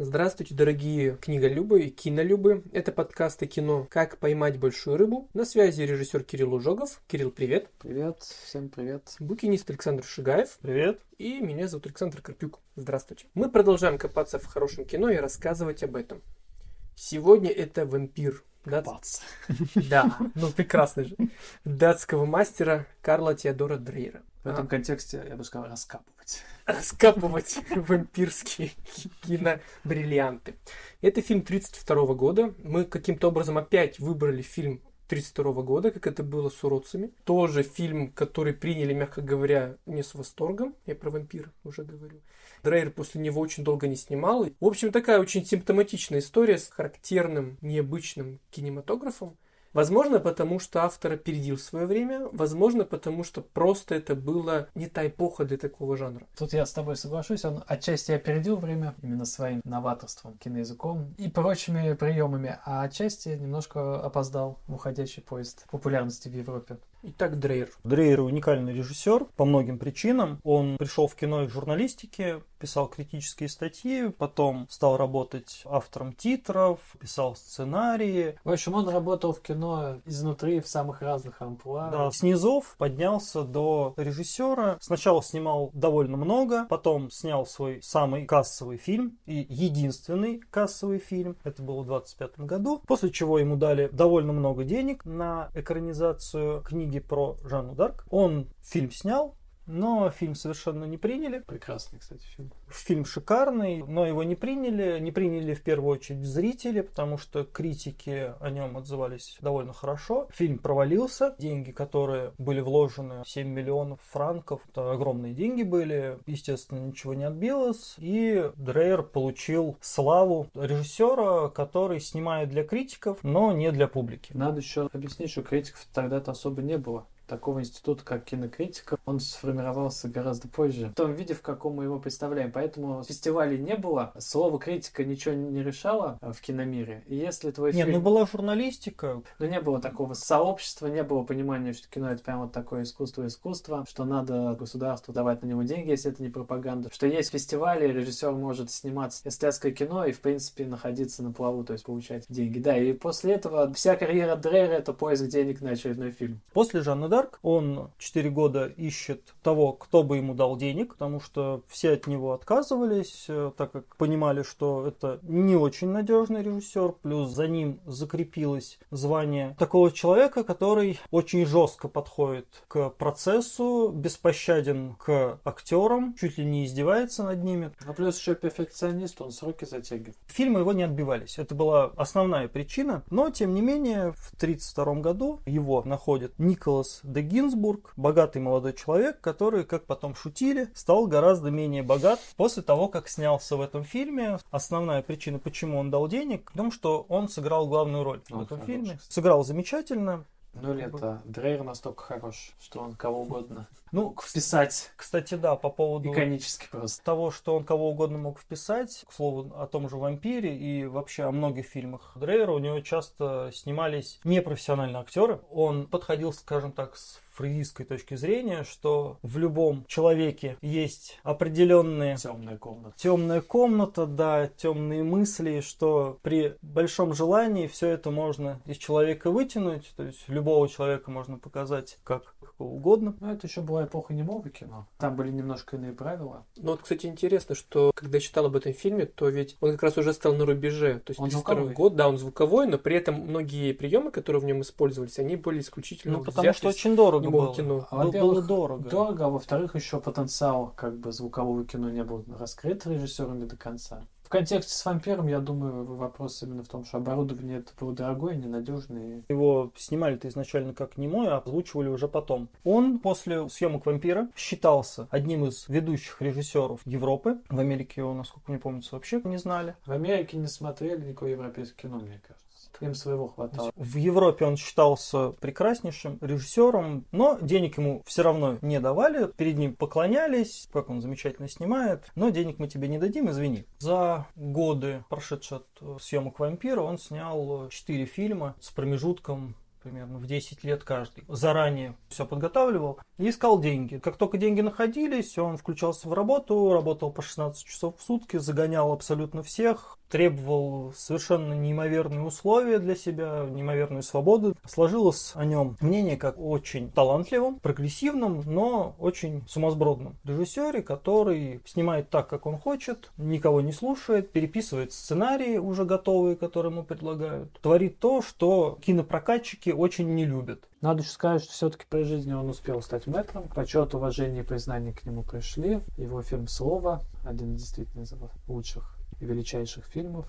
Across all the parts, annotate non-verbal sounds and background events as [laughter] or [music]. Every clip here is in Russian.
Здравствуйте, дорогие книголюбы и кинолюбы. Это подкасты кино «Как поймать большую рыбу». На связи режиссер Кирилл Ужогов. Кирилл, привет. Привет, всем привет. Букинист Александр Шигаев. Привет. И меня зовут Александр Карпюк. Здравствуйте. Мы продолжаем копаться в хорошем кино и рассказывать об этом. Сегодня это «Вампир». Да, Копаться. Да, ну прекрасно же. Датского мастера Карла Теодора Дрейера. В этом контексте я бы сказал раскапывать. [laughs] Раскапывать [laughs] вампирские [laughs] кинобриллианты. Это фильм 32 года. Мы каким-то образом опять выбрали фильм 32 года, как это было с уродцами. Тоже фильм, который приняли, мягко говоря, не с восторгом. Я про вампира уже говорю. Дрейер после него очень долго не снимал. В общем, такая очень симптоматичная история с характерным, необычным кинематографом. Возможно, потому что автор опередил свое время, возможно, потому что просто это была не та эпоха для такого жанра. Тут я с тобой соглашусь, он отчасти опередил время именно своим новаторством, киноязыком и прочими приемами, а отчасти немножко опоздал в уходящий поезд популярности в Европе. Итак, Дрейер. Дрейер уникальный режиссер по многим причинам. Он пришел в кино из журналистики, писал критические статьи, потом стал работать автором титров, писал сценарии. В общем, он работал в кино изнутри в самых разных амплуа. Да, снизов поднялся до режиссера. Сначала снимал довольно много, потом снял свой самый кассовый фильм и единственный кассовый фильм. Это было в 25 году. После чего ему дали довольно много денег на экранизацию книги про Жанну Дарк. Он фильм снял, но фильм совершенно не приняли. Прекрасный, кстати, фильм. Фильм шикарный, но его не приняли. Не приняли в первую очередь зрители, потому что критики о нем отзывались довольно хорошо. Фильм провалился. Деньги, которые были вложены, 7 миллионов франков, это огромные деньги были. Естественно, ничего не отбилось. И Дрейер получил славу режиссера, который снимает для критиков, но не для публики. Надо еще объяснить, что критиков тогда-то особо не было такого института, как кинокритика, он сформировался гораздо позже. В том виде, в каком мы его представляем. Поэтому фестивалей не было. Слово критика ничего не решало в киномире. И если твой Нет, фильм... ну была журналистика. Но не было такого сообщества, не было понимания, что кино это прям вот такое искусство-искусство, что надо государству давать на него деньги, если это не пропаганда. Что есть фестивали, режиссер может снимать эстетское кино и, в принципе, находиться на плаву, то есть получать деньги. Да, и после этого вся карьера Дрейера это поиск денег на очередной фильм. После Жанна Дарк он 4 года ищет того, кто бы ему дал денег, потому что все от него отказывались, э, так как понимали, что это не очень надежный режиссер, плюс за ним закрепилось звание такого человека, который очень жестко подходит к процессу, беспощаден к актерам, чуть ли не издевается над ними. А плюс еще перфекционист, он сроки затягивает. Фильмы его не отбивались. Это была основная причина. Но, тем не менее, в 1932 году его находит Николас де Гинзбург, богатый молодой человек, который, как потом шутили, стал гораздо менее богат после того, как снялся в этом фильме. Основная причина, почему он дал денег, в том, что он сыграл главную роль Он в этом хороший, фильме. Сыграл замечательно. Ну или это Дрейер настолько хорош, что он кого угодно Ну, вписать кстати, да, по поводу иконически просто. того, что он кого угодно мог вписать, к слову, о том же «Вампире» и вообще о многих фильмах Дрейера, у него часто снимались непрофессиональные актеры. Он подходил, скажем так, с фрейдистской точки зрения, что в любом человеке есть определенные Темная комната. темная комната, да, темные мысли, что при большом желании все это можно из человека вытянуть, то есть любого человека можно показать как угодно. Ну, это еще была эпоха немого кино. Там были немножко иные правила. Ну вот, кстати, интересно, что когда я читал об этом фильме, то ведь он как раз уже стал на рубеже. То есть Он 32 звуковой. год, да, он звуковой, но при этом многие приемы, которые в нем использовались, они были исключительно Ну, потому взяты что очень дорого было. кино. А, Было- во-первых, было дорого. Дорого, а во-вторых, еще потенциал как бы звукового кино не был раскрыт режиссерами до конца. В контексте с вампиром, я думаю, вопрос именно в том, что оборудование это было дорогое, ненадежное. Его снимали-то изначально как немой, а озвучивали уже потом. Он после съемок «Вампира» считался одним из ведущих режиссеров Европы. В Америке его, насколько мне помнится, вообще не знали. В Америке не смотрели никакое европейское кино, мне кажется. Им своего хватало. В Европе он считался прекраснейшим режиссером, но денег ему все равно не давали. Перед ним поклонялись, как он замечательно снимает, но денег мы тебе не дадим, извини. За годы, прошедшие от э, съемок «Вампира», он снял 4 фильма с промежутком примерно в 10 лет каждый. Заранее все подготавливал и искал деньги. Как только деньги находились, он включался в работу, работал по 16 часов в сутки, загонял абсолютно всех, требовал совершенно неимоверные условия для себя, неимоверную свободу. Сложилось о нем мнение как очень талантливом, прогрессивном, но очень сумасбродном режиссере, который снимает так, как он хочет, никого не слушает, переписывает сценарии уже готовые, которые ему предлагают, творит то, что кинопрокатчики очень не любят. Надо еще сказать, что все-таки при жизни он успел стать мэтром. Почет, уважение и признание к нему пришли. Его фильм «Слово» один из действительно лучших величайших фильмов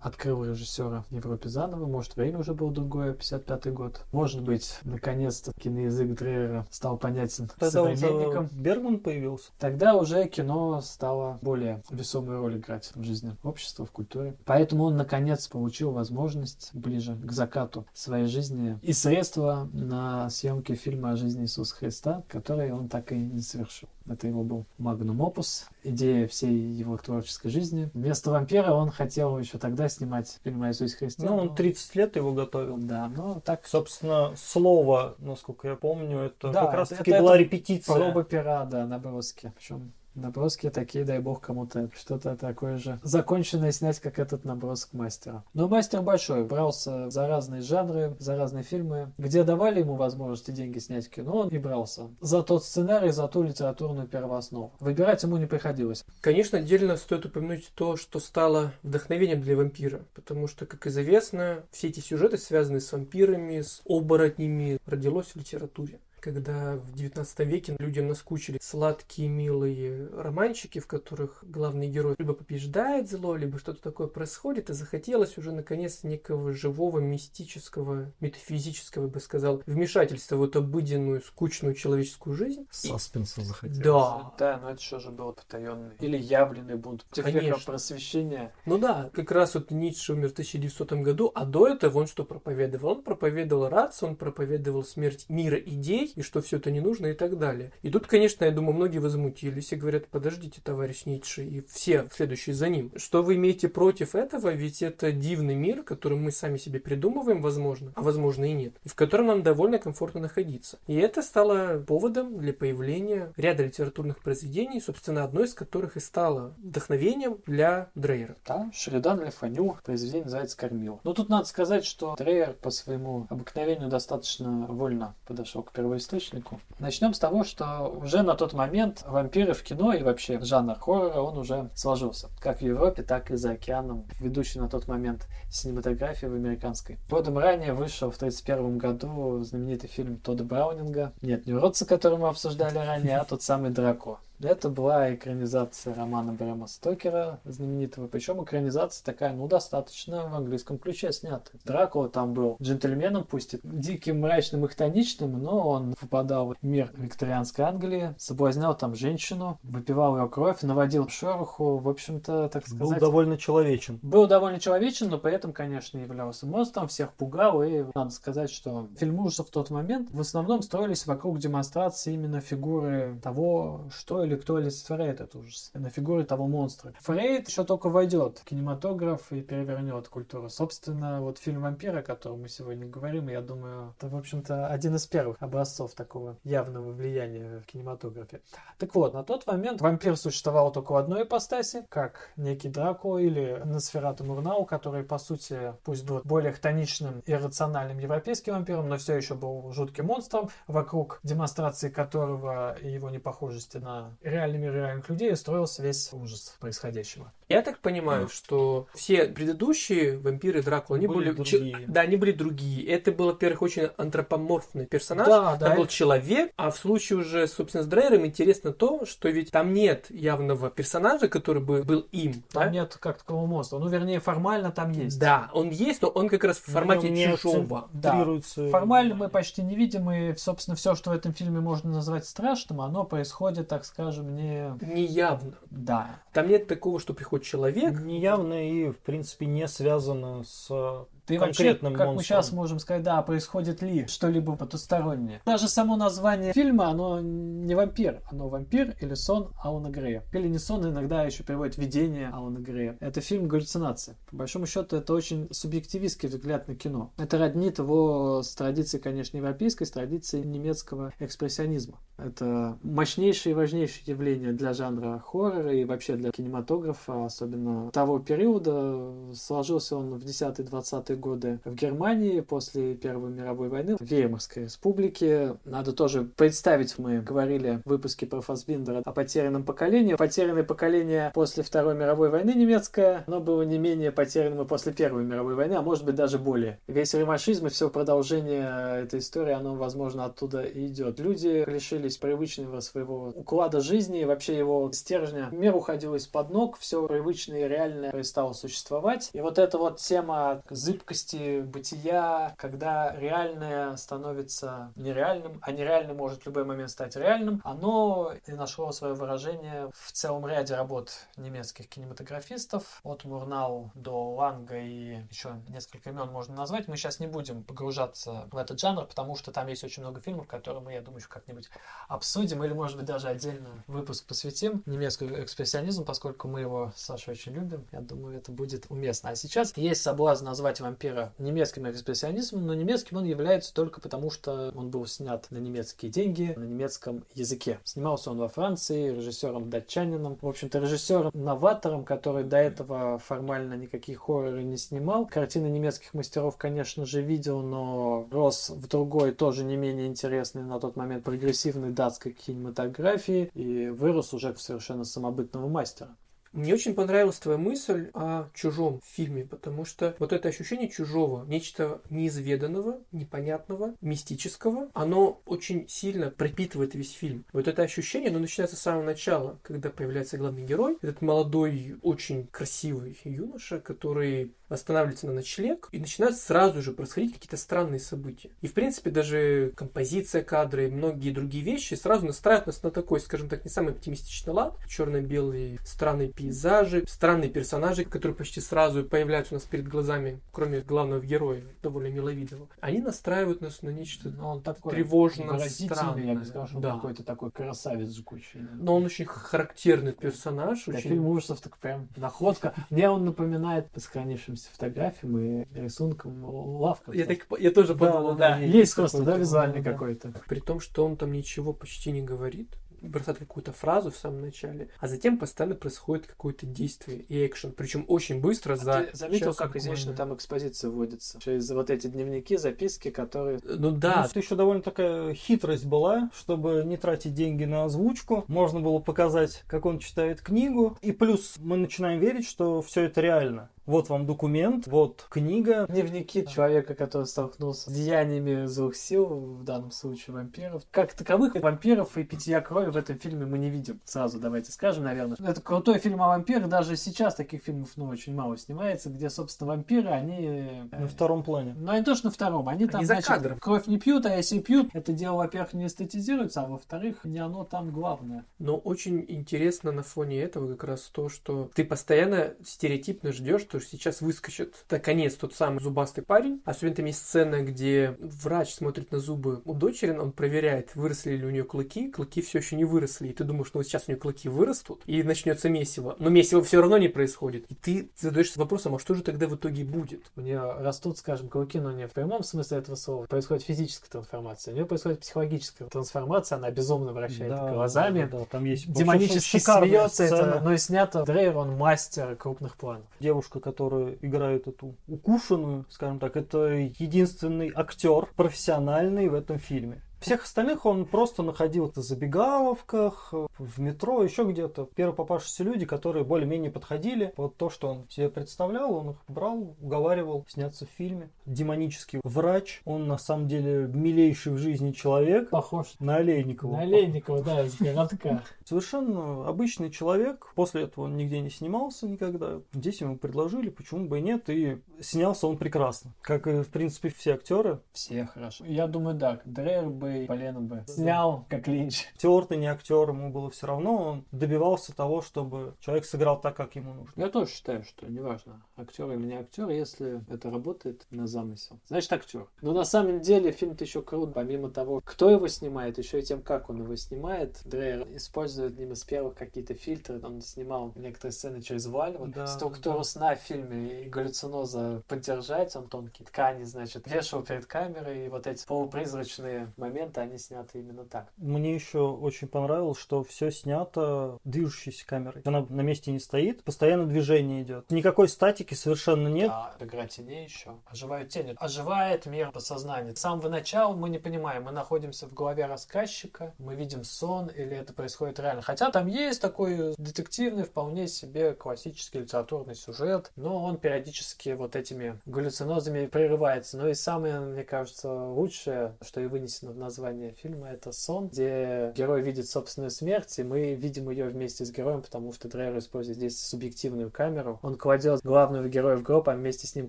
открыл режиссера в Европе заново. Может, время уже было другое, 55 год. Может быть, наконец-то киноязык Дрейера стал понятен Тогда современникам. уже Бергман появился. Тогда уже кино стало более весомую роль играть в жизни общества, в культуре. Поэтому он, наконец, получил возможность ближе к закату своей жизни и средства на съемки фильма о жизни Иисуса Христа, который он так и не совершил. Это его был магнум опус, идея всей его творческой жизни. Вместо вампира он хотел еще тогда снимать фильм о Иисусе Христе. Ну, он 30 лет его готовил. Да, ну так... Собственно, слово, насколько я помню, это Да, как раз таки это- была репетиция. Проба пера, да, наброски. Причем наброски такие, дай бог, кому-то что-то такое же законченное снять, как этот набросок мастера. Но мастер большой, брался за разные жанры, за разные фильмы. Где давали ему возможность и деньги снять кино, он и брался. За тот сценарий, за ту литературную первооснову. Выбирать ему не приходилось. Конечно, отдельно стоит упомянуть то, что стало вдохновением для вампира, потому что, как известно, все эти сюжеты, связанные с вампирами, с оборотнями, родилось в литературе. Когда в 19 веке людям наскучили сладкие, милые романчики, в которых главный герой либо побеждает зло, либо что-то такое происходит, и захотелось уже, наконец, некого живого, мистического, метафизического, я бы сказал, вмешательства в эту обыденную, скучную человеческую жизнь. И- Саспенса захотелось. Да, Да, но это что же было потаенный? Или явленный веков Конечно. просвещения. Ну да, как раз вот Ницше умер в 1900 году, а до этого он что проповедовал? Он проповедовал рацию, он проповедовал смерть мира идей, и что все это не нужно и так далее. И тут, конечно, я думаю, многие возмутились и говорят, подождите, товарищ Ницше, и все следующие за ним. Что вы имеете против этого? Ведь это дивный мир, который мы сами себе придумываем, возможно, а возможно и нет, и в котором нам довольно комфортно находиться. И это стало поводом для появления ряда литературных произведений, собственно, одно из которых и стало вдохновением для Дрейера. Да, Шеридан Ле Фаню произведение называется «Кормил». Но тут надо сказать, что Дрейер по своему обыкновению достаточно вольно подошел к первоисточнику. Начнем с того, что уже на тот момент вампиры в кино и вообще жанр хоррора, он уже сложился. Как в Европе, так и за океаном. Ведущий на тот момент синематографии в американской. Годом ранее вышел в 1931 году знаменитый фильм Тодда Браунинга. Нет, не уродца, который мы обсуждали ранее, а тот самый Драко. Это была экранизация романа Брэма Стокера, знаменитого. Причем экранизация такая, ну, достаточно в английском ключе снята. Дракула там был джентльменом, пусть и диким, мрачным и хтоничным, но он попадал в мир викторианской Англии, соблазнял там женщину, выпивал ее кровь, наводил шороху, в общем-то, так Был сказать... довольно человечен. Был довольно человечен, но при этом, конечно, являлся монстром, всех пугал, и надо сказать, что фильмы ужасов в тот момент в основном строились вокруг демонстрации именно фигуры того, что или кто олицетворяет этот ужас, на фигуре того монстра. Фрейд еще только войдет в кинематограф и перевернет культуру. Собственно, вот фильм «Вампир», о котором мы сегодня говорим, я думаю, это, в общем-то, один из первых образцов такого явного влияния в кинематографе. Так вот, на тот момент вампир существовал только в одной ипостаси, как некий Драко или Носферату Мурнау, который, по сути, пусть был более хтоничным и рациональным европейским вампиром, но все еще был жутким монстром, вокруг демонстрации которого и его непохожести на реальный мир реальных людей строился весь ужас происходящего. Я так понимаю, что все предыдущие вампиры Дракула, они Были были, другие. да, они были другие. Это был, во-первых, очень антропоморфный персонаж. Да, Там да, был это- человек, а в случае уже, собственно, с Дрейером интересно то, что ведь там нет явного персонажа, который бы был им. Там да? нет как такового монстра. Ну, вернее, формально там есть. Да, он есть, но он как раз в формате нем не чужого. Да. Формально мы почти не видим, и, собственно, все, что в этом фильме можно назвать страшным, оно происходит, так скажем, не... Неявно. Да. Там нет такого, что приходит человек, неявно и, в принципе, не связано с И вообще, как мы монстром. сейчас можем сказать, да, происходит ли что-либо потустороннее. Даже само название фильма, оно не вампир, оно вампир или сон Алана Грея. Или не сон, иногда еще переводят видение Алана Грея. Это фильм галлюцинация. По большому счету, это очень субъективистский взгляд на кино. Это роднит его с традицией, конечно, европейской, с традицией немецкого экспрессионизма. Это мощнейшее и важнейшее явление для жанра хоррора и вообще для кинематографа, особенно того периода. Сложился он в 10-20-е годы в Германии после Первой мировой войны, в Веймарской республике. Надо тоже представить, мы говорили в выпуске про Фасбиндера о потерянном поколении. Потерянное поколение после Второй мировой войны немецкое, оно было не менее потерянным и после Первой мировой войны, а может быть даже более. Весь ремашизм и все продолжение этой истории, оно, возможно, оттуда и идет. Люди лишились привычного своего уклада жизни, вообще его стержня. Мир уходил из-под ног, все привычное и реальное перестало существовать. И вот эта вот тема зыбкости бытия, когда реальное становится нереальным, а нереальный может в любой момент стать реальным, оно и нашло свое выражение в целом ряде работ немецких кинематографистов, от Мурнау до Ланга и еще несколько имен можно назвать. Мы сейчас не будем погружаться в этот жанр, потому что там есть очень много фильмов, которые мы, я думаю, еще как-нибудь обсудим, или, может быть, даже отдельно выпуск посвятим немецкому экспрессионизму, поскольку мы его с Сашей очень любим. Я думаю, это будет уместно. А сейчас есть соблазн назвать вампира немецким экспрессионизмом, но немецким он является только потому, что он был снят на немецкие деньги, на немецком языке. Снимался он во Франции, режиссером-датчанином. В общем-то, режиссером-новатором, который до этого формально никаких хорроры не снимал. Картины немецких мастеров, конечно же, видел, но рос в другой, тоже не менее интересной на тот момент прогрессивной датской кинематографии и вырос уже в совершенно самобытного мастера. Мне очень понравилась твоя мысль о чужом фильме, потому что вот это ощущение чужого, нечто неизведанного, непонятного, мистического, оно очень сильно пропитывает весь фильм. Вот это ощущение, оно начинается с самого начала, когда появляется главный герой, этот молодой, очень красивый юноша, который останавливается на ночлег, и начинают сразу же происходить какие-то странные события. И, в принципе, даже композиция кадра и многие другие вещи сразу настраивают нас на такой, скажем так, не самый оптимистичный лад. Черно-белые странные пейзажи, странные персонажи, которые почти сразу появляются у нас перед глазами, кроме главного героя, довольно миловидного. Они настраивают нас на нечто Но он такой тревожно странное. я бы сказал, что он да. какой-то такой красавец жгучий. Но он очень характерный персонаж. Да, очень... фильм ужасов так прям находка. Мне он напоминает по сохранившимся фотографиям и рисункам лавка. Я, так, я тоже подумал, да, да. да. Есть просто, да, визуальный да. какой-то. При том, что он там ничего почти не говорит, бросает какую-то фразу в самом начале, а затем постоянно происходит какое-то действие и экшен. Причем очень быстро за А Ты заметил, как буквально. изящно там экспозиция вводится? Через вот эти дневники, записки, которые... Ну да, Плюс еще довольно такая хитрость была, чтобы не тратить деньги на озвучку. Можно было показать, как он читает книгу. И плюс мы начинаем верить, что все это реально. Вот вам документ, вот книга. Дневники человека, который столкнулся с деяниями злых сил, в данном случае вампиров. Как таковых вампиров и питья крови в этом фильме мы не видим. Сразу давайте скажем, наверное. Это крутой фильм о вампирах. Даже сейчас таких фильмов ну, очень мало снимается, где, собственно, вампиры, они... э, На втором плане. Ну, они тоже на втором. Они там, за значит, кадром. кровь не пьют, а если пьют, это дело, во-первых, не эстетизируется, а во-вторых, не оно там главное. но очень интересно на фоне этого как раз то, что ты постоянно стереотипно ждешь, что сейчас выскочит наконец тот самый зубастый парень. Особенно там есть сцена, где врач смотрит на зубы у дочери, он проверяет, выросли ли у нее клыки. Клыки все еще не выросли. И ты думаешь, что вот сейчас у нее клыки вырастут, и начнется месиво. Но месиво все равно не происходит. И ты задаешься вопросом, а что же тогда в итоге будет? У нее растут, скажем, клыки, но не в прямом смысле этого слова. Происходит физическая трансформация. У нее происходит психологическая трансформация. Она безумно вращает Да, глазами. да, да, там есть Демонически смеется, это, но и снято. Дрейер, он мастер крупных планов. Девушка, которая играет эту укушенную, скажем так, это единственный актер профессиональный в этом фильме. Всех остальных он просто находил в забегаловках, в метро, еще где-то. Первые попавшиеся люди, которые более-менее подходили под то, что он себе представлял, он их брал, уговаривал сняться в фильме. Демонический врач, он на самом деле милейший в жизни человек. Похож На Олейникова. на Олейникова, да, из городка. Совершенно обычный человек. После этого он нигде не снимался никогда. Здесь ему предложили, почему бы и нет. И снялся он прекрасно. Как и, в принципе, все актеры. Все хорошо. Я думаю, да, Дрейер бы, Полена бы снял, как Линч. Актер ты не актер, ему было все равно. Он добивался того, чтобы человек сыграл так, как ему нужно. Я тоже считаю, что неважно, актер или не актер, если это работает на замысел. Значит, актер. Но на самом деле фильм-то еще крут, помимо того, кто его снимает, еще и тем, как он его снимает. Дрейер использует одним из первых какие-то фильтры. Он снимал некоторые сцены через вуаль. Вот Да, структуру да. сна в фильме и галлюциноза поддержать. Он тонкие ткани, значит, вешал перед камерой. И вот эти полупризрачные моменты, они сняты именно так. Мне еще очень понравилось, что все снято движущейся камерой. Она на месте не стоит, постоянно движение идет. Никакой статики совершенно нет. А игра теней еще. Оживают тени. Оживает мир подсознания. С самого начала мы не понимаем, мы находимся в голове рассказчика, мы видим сон или это происходит реально. Хотя там есть такой детективный, вполне себе классический литературный сюжет, но он периодически вот этими галлюцинозами прерывается. Но и самое, мне кажется, лучшее, что и вынесено в название фильма, это сон, где герой видит собственную смерть, и мы видим ее вместе с героем, потому что Дрейер использует здесь субъективную камеру. Он кладет главного героя в гроб, а вместе с ним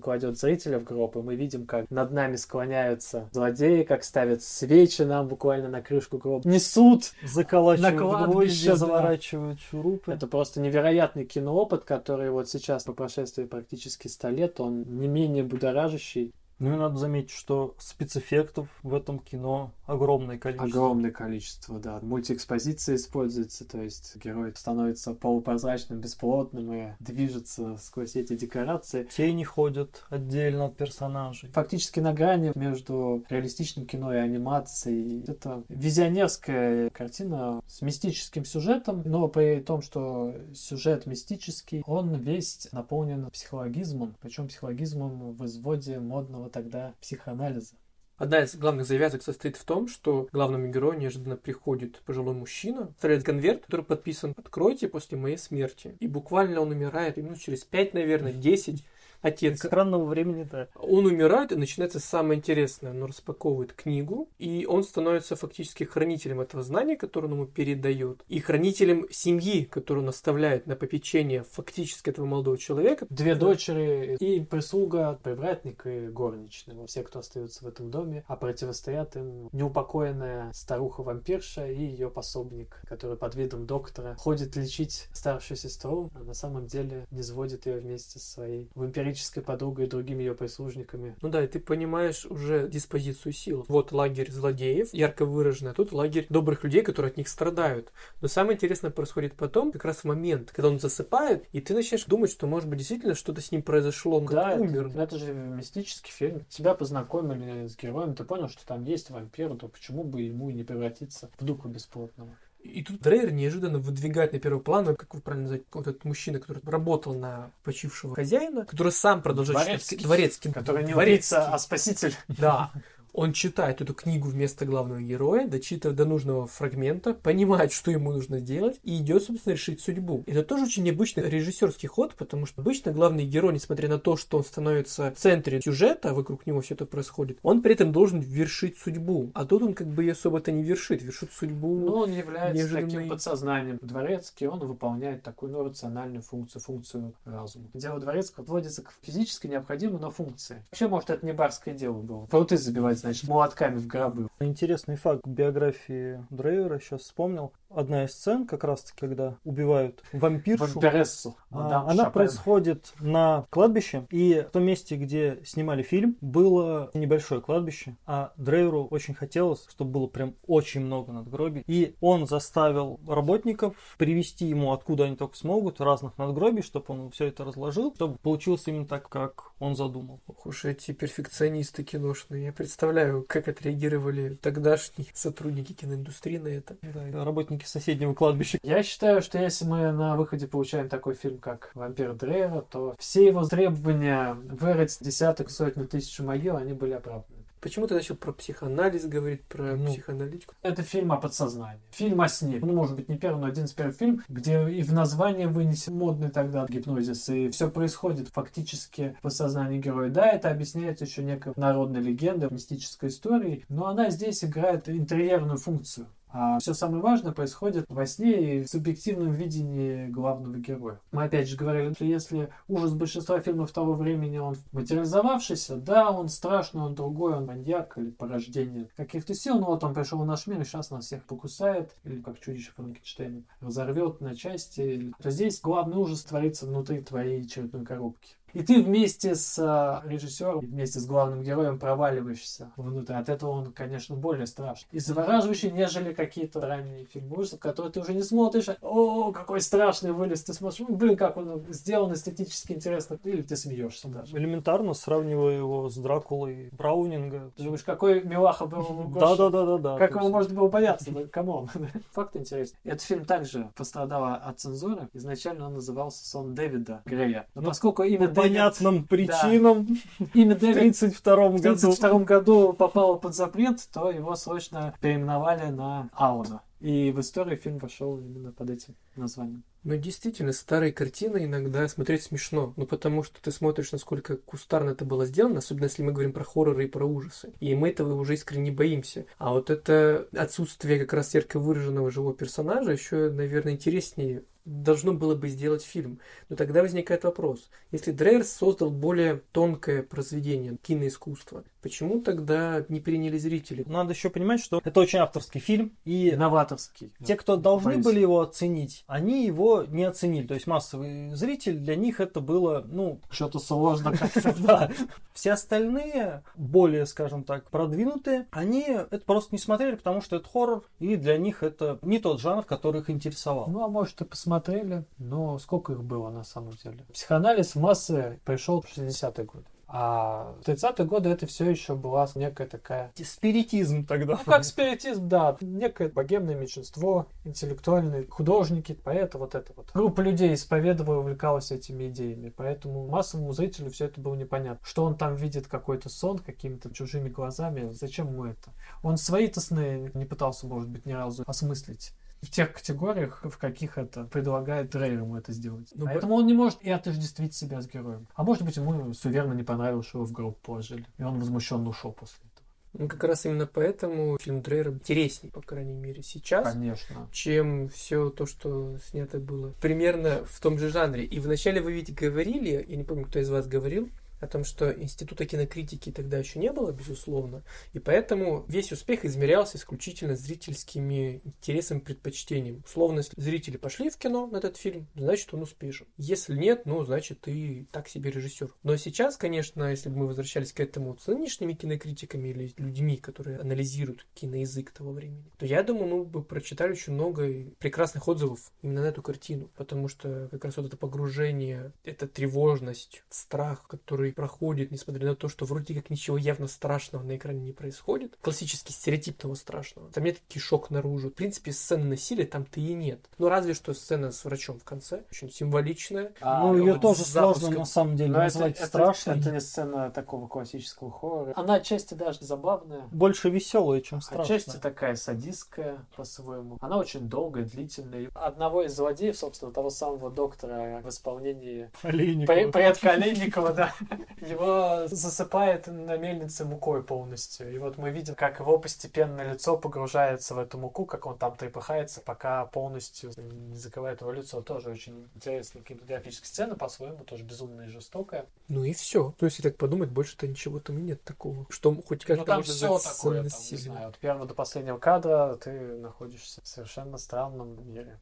кладет зрителя в гроб, и мы видим, как над нами склоняются злодеи, как ставят свечи нам буквально на крышку гроба, несут Заколачивают гвозди, заворачивают шурупы. это просто невероятный киноопыт, который вот сейчас, по прошествии практически 100 лет, он не менее будоражащий. Ну и надо заметить, что спецэффектов в этом кино огромное количество. Огромное количество, да. Мультиэкспозиция используется, то есть герой становится полупрозрачным, бесплотным и движется сквозь эти декорации. Тени ходят отдельно от персонажей. Фактически на грани между реалистичным кино и анимацией. Это визионерская картина с мистическим сюжетом, но при том, что сюжет мистический, он весь наполнен психологизмом, причем психологизмом в изводе модного тогда психоанализа. Одна из главных завязок состоит в том, что главному герою неожиданно приходит пожилой мужчина, вставляет конверт, который подписан «Откройте после моей смерти». И буквально он умирает минут через пять, наверное, 10. Отец. Экранного времени, да. Он умирает, и начинается самое интересное. Он распаковывает книгу, и он становится фактически хранителем этого знания, которое он ему передает, и хранителем семьи, которую он оставляет на попечение фактически этого молодого человека. Две дочери и прислуга, привратник и горничная. Все, кто остается в этом доме, а противостоят им неупокоенная старуха-вампирша и ее пособник, который под видом доктора ходит лечить старшую сестру, а на самом деле не сводит ее вместе со своей вампирической подругой и другими ее прислужниками. Ну да, и ты понимаешь уже диспозицию сил. Вот лагерь злодеев, ярко выраженный, а тут лагерь добрых людей, которые от них страдают. Но самое интересное происходит потом, как раз в момент, когда он засыпает, и ты начинаешь думать, что, может быть, действительно что-то с ним произошло, он Да, как это, умер. это же мистический фильм. Тебя познакомили с героем, ты понял, что там есть вампир, то почему бы ему не превратиться в духа бесплотного? И тут Дрейер неожиданно выдвигает на первый план, как вы правильно называете, вот этот мужчина, который работал на почившего хозяина, который сам продолжает Дворецкий. Дворецкий. Который не Дворецкий. убийца, а спаситель. Да. Он читает эту книгу вместо главного героя, дочитывает до нужного фрагмента, понимает, что ему нужно сделать, и идет, собственно, решить судьбу. Это тоже очень необычный режиссерский ход, потому что обычно главный герой, несмотря на то, что он становится в центре сюжета, вокруг него все это происходит, он при этом должен вершить судьбу. А тут он как бы ее особо-то не вершит, вершит судьбу. Ну, он является Неожиданный. таким подсознанием. Дворецкий, он выполняет такую ну, рациональную функцию, функцию разума. Дело дворецкого отводится к физически необходимой, но функции. Вообще, может, это не барское дело было. Пруты забивать, значит, молотками в гробы. Интересный факт биографии Дрейвера, сейчас вспомнил. Одна из сцен, как раз таки, когда убивают вампиршу, Вампирессу. а, мадам она Шопен. происходит на кладбище, и в том месте, где снимали фильм, было небольшое кладбище, а Дрейверу очень хотелось, чтобы было прям очень много надгробий, и он заставил работников привести ему, откуда они только смогут, разных надгробий, чтобы он все это разложил, чтобы получилось именно так, как он задумал. Ох уж эти перфекционисты киношные. Я представляю, как отреагировали тогдашние сотрудники киноиндустрии на это. Да, и работники соседнего кладбища. Я считаю, что если мы на выходе получаем такой фильм, как «Вампир Дрейра», то все его требования вырыть десяток, сотню тысяч могил, они были оправданы. Почему ты начал про психоанализ говорить, про Ну, психоаналитику? Это фильм о подсознании. Фильм о сне. Ну, может быть, не первый, но один из первых фильм, где и в названии вынесен модный тогда гипнозис, и все происходит фактически в подсознании героя. Да, это объясняется еще некой народной легендой, мистической историей, но она здесь играет интерьерную функцию. А все самое важное происходит во сне и в субъективном видении главного героя. Мы опять же говорили, что если ужас большинства фильмов того времени, он материализовавшийся, да, он страшный, он другой, он маньяк или порождение каких-то сил, но вот он пришел в наш мир и сейчас нас всех покусает, или как чудище Франкенштейна, разорвет на части. То здесь главный ужас творится внутри твоей черепной коробки. И ты вместе с э, режиссером, вместе с главным героем проваливаешься внутрь. От этого он, конечно, более страшный. И завораживающий, нежели какие-то ранние фильмы ужасов, которые ты уже не смотришь. О, какой страшный вылез. Ты смотришь, блин, как он сделан эстетически интересно. Или ты смеешься даже. Элементарно сравнивая его с Дракулой Браунинга. Ты думаешь, какой милаха был Да-да-да-да. Как его можно было бояться? Ну, come on. [laughs] Факт интересный. Этот фильм также пострадал от цензуры. Изначально он назывался «Сон Дэвида Грея». Но поскольку имя По понятным причинам имя в Дэвид 32 в году. 1932 году попал под запрет, то его срочно переименовали на Аллана. И в историю фильм вошел именно под этим названием. Ну, действительно, старые картины иногда смотреть смешно. Ну, потому что ты смотришь, насколько кустарно это было сделано, особенно если мы говорим про хорроры и про ужасы. И мы этого уже искренне боимся. А вот это отсутствие как раз ярко выраженного живого персонажа еще, наверное, интереснее должно было бы сделать фильм. Но тогда возникает вопрос. Если Дрейерс создал более тонкое произведение киноискусства, почему тогда не приняли зрители? Надо еще понимать, что это очень авторский фильм, и Новаторский. те, кто должны Боюсь. были его оценить, они его не оценили. То есть массовый зритель, для них это было, ну, Что-то сложно как-то. [laughs] да. Все остальные, более, скажем так, продвинутые, они это просто не смотрели, потому что это хоррор, и для них это не тот жанр, который их интересовал. Ну, а может и посмотрели, но сколько их было на самом деле? Психоанализ в массы пришел в 60-е годы. А в 30-е годы это все еще была некая такая... Спиритизм тогда. Ну, как спиритизм, да. Некое богемное меньшинство, интеллектуальные художники, поэты, вот это вот. Группа людей исповедовала и увлекалась этими идеями. Поэтому массовому зрителю все это было непонятно. Что он там видит какой-то сон какими-то чужими глазами, зачем ему это? Он свои-то сны не пытался, может быть, ни разу осмыслить в тех категориях, в каких это предлагает Дрейер ему это сделать. Ну, Поэтому он не может и отождествить себя с героем. А может быть, ему суверенно не понравилось, что его в гроб положили. И он возмущенно ушел после этого. Ну, как раз именно поэтому фильм Дрейера интересней, по крайней мере, сейчас. Конечно. чем все то, что снято было. Примерно в том же жанре. И вначале вы ведь говорили, я не помню, кто из вас говорил, о том, что института кинокритики тогда еще не было, безусловно, и поэтому весь успех измерялся исключительно зрительскими интересами, предпочтением. Условно, если зрители пошли в кино на этот фильм, значит, он успешен. Если нет, ну, значит, ты так себе режиссер. Но сейчас, конечно, если бы мы возвращались к этому с нынешними кинокритиками или людьми, которые анализируют киноязык того времени, то я думаю, мы бы прочитали очень много прекрасных отзывов именно на эту картину, потому что как раз вот это погружение, эта тревожность, страх, который проходит, несмотря на то, что вроде как ничего явно страшного на экране не происходит. Классический стереотип того страшного. Там нет кишок наружу. В принципе, сцены насилия там-то и нет. Ну, разве что сцена с врачом в конце. Очень символичная. Ну, ее вот тоже запуском. сложно на самом деле Но это, назвать это- страшной. это не сцена такого классического хоррора. Она отчасти даже забавная. Больше веселая, чем страшная. Отчасти такая садистская по-своему. Она очень долгая, длительная. Одного из злодеев, собственно, того самого доктора в исполнении Олейникова. Пре- Предка Олейникова, да. Его засыпает на мельнице мукой полностью. И вот мы видим, как его постепенно лицо погружается в эту муку, как он там трепыхается, пока полностью не закрывает его лицо. Тоже очень интересная кинематографическая сцена, по-своему, тоже безумная и жестокая. Ну и все. То есть, если так подумать, больше-то ничего там и нет такого. Что хоть как-то Ну там все такое, там, не знаю, от первого до последнего кадра ты находишься в совершенно странном мире.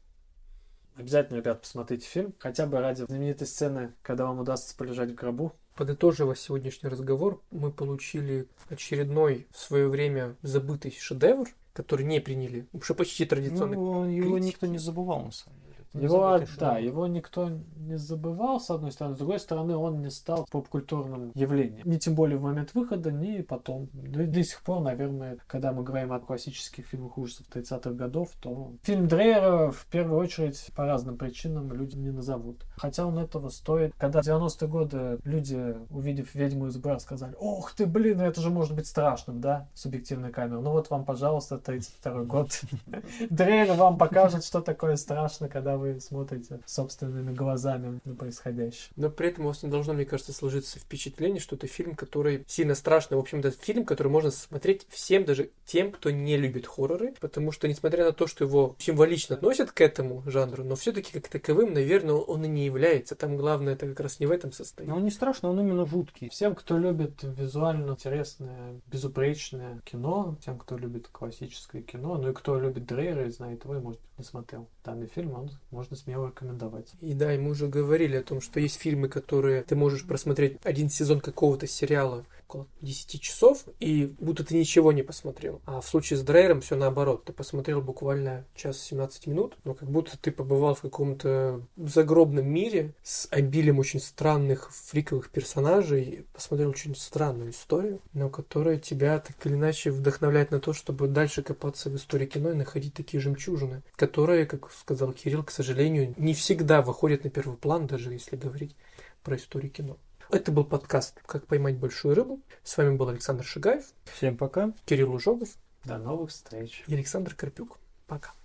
Обязательно, ребят, посмотрите фильм, хотя бы ради знаменитой сцены, когда вам удастся полежать в гробу. Подытоживая сегодняшний разговор, мы получили очередной в свое время забытый шедевр, который не приняли. Уже почти традиционный. Ну, его критики. никто не забывал, на самом деле. Не Его, да, его никто не забывал, с одной стороны, с другой стороны, он не стал поп-культурным явлением. Ни тем более в момент выхода, ни потом. И до сих пор, наверное, когда мы говорим о классических фильмах ужасов 30-х годов, то фильм Дрейера в первую очередь по разным причинам люди не назовут. Хотя он этого стоит. Когда в 90-е годы люди, увидев «Ведьму из Бра», сказали, ох ты, блин, это же может быть страшным, да, субъективная камера. Ну вот вам, пожалуйста, 32 год. [laughs] Дрейер вам покажет, что такое страшно, когда вы смотрите собственными глазами на происходящее. Но при этом у вас не должно, мне кажется, сложиться впечатление, что это фильм, который сильно страшный. В общем, это фильм, который можно смотреть всем, даже тем, кто не любит хорроры, потому что, несмотря на то, что его символично относят к этому жанру, но все-таки как таковым, наверное, он и не является. Там главное это как раз не в этом состоит. Но он не страшный, он именно жуткий. Всем, кто любит визуально интересное, безупречное кино, тем, кто любит классическое кино, ну и кто любит Дрейера и знает его, и, может быть, не смотрел данный фильм, он можно смело рекомендовать. И да, и мы уже говорили о том, что есть фильмы, которые ты можешь просмотреть один сезон какого-то сериала около 10 часов, и будто ты ничего не посмотрел. А в случае с Дрейером все наоборот. Ты посмотрел буквально час 17 минут, но как будто ты побывал в каком-то загробном мире с обилием очень странных фриковых персонажей, посмотрел очень странную историю, но которая тебя так или иначе вдохновляет на то, чтобы дальше копаться в истории кино и находить такие жемчужины, которые, как сказал Кирилл, к сожалению, не всегда выходят на первый план, даже если говорить про историю кино. Это был подкаст «Как поймать большую рыбу». С вами был Александр Шигаев. Всем пока. Кирилл Ужогов. До новых встреч. И Александр Карпюк. Пока.